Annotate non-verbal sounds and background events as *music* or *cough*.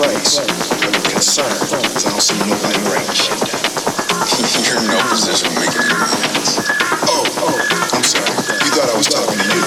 place when the concern is also nobody shit down. *laughs* You're in no position to make any sense. Oh, oh, I'm sorry. You thought I was talking to you.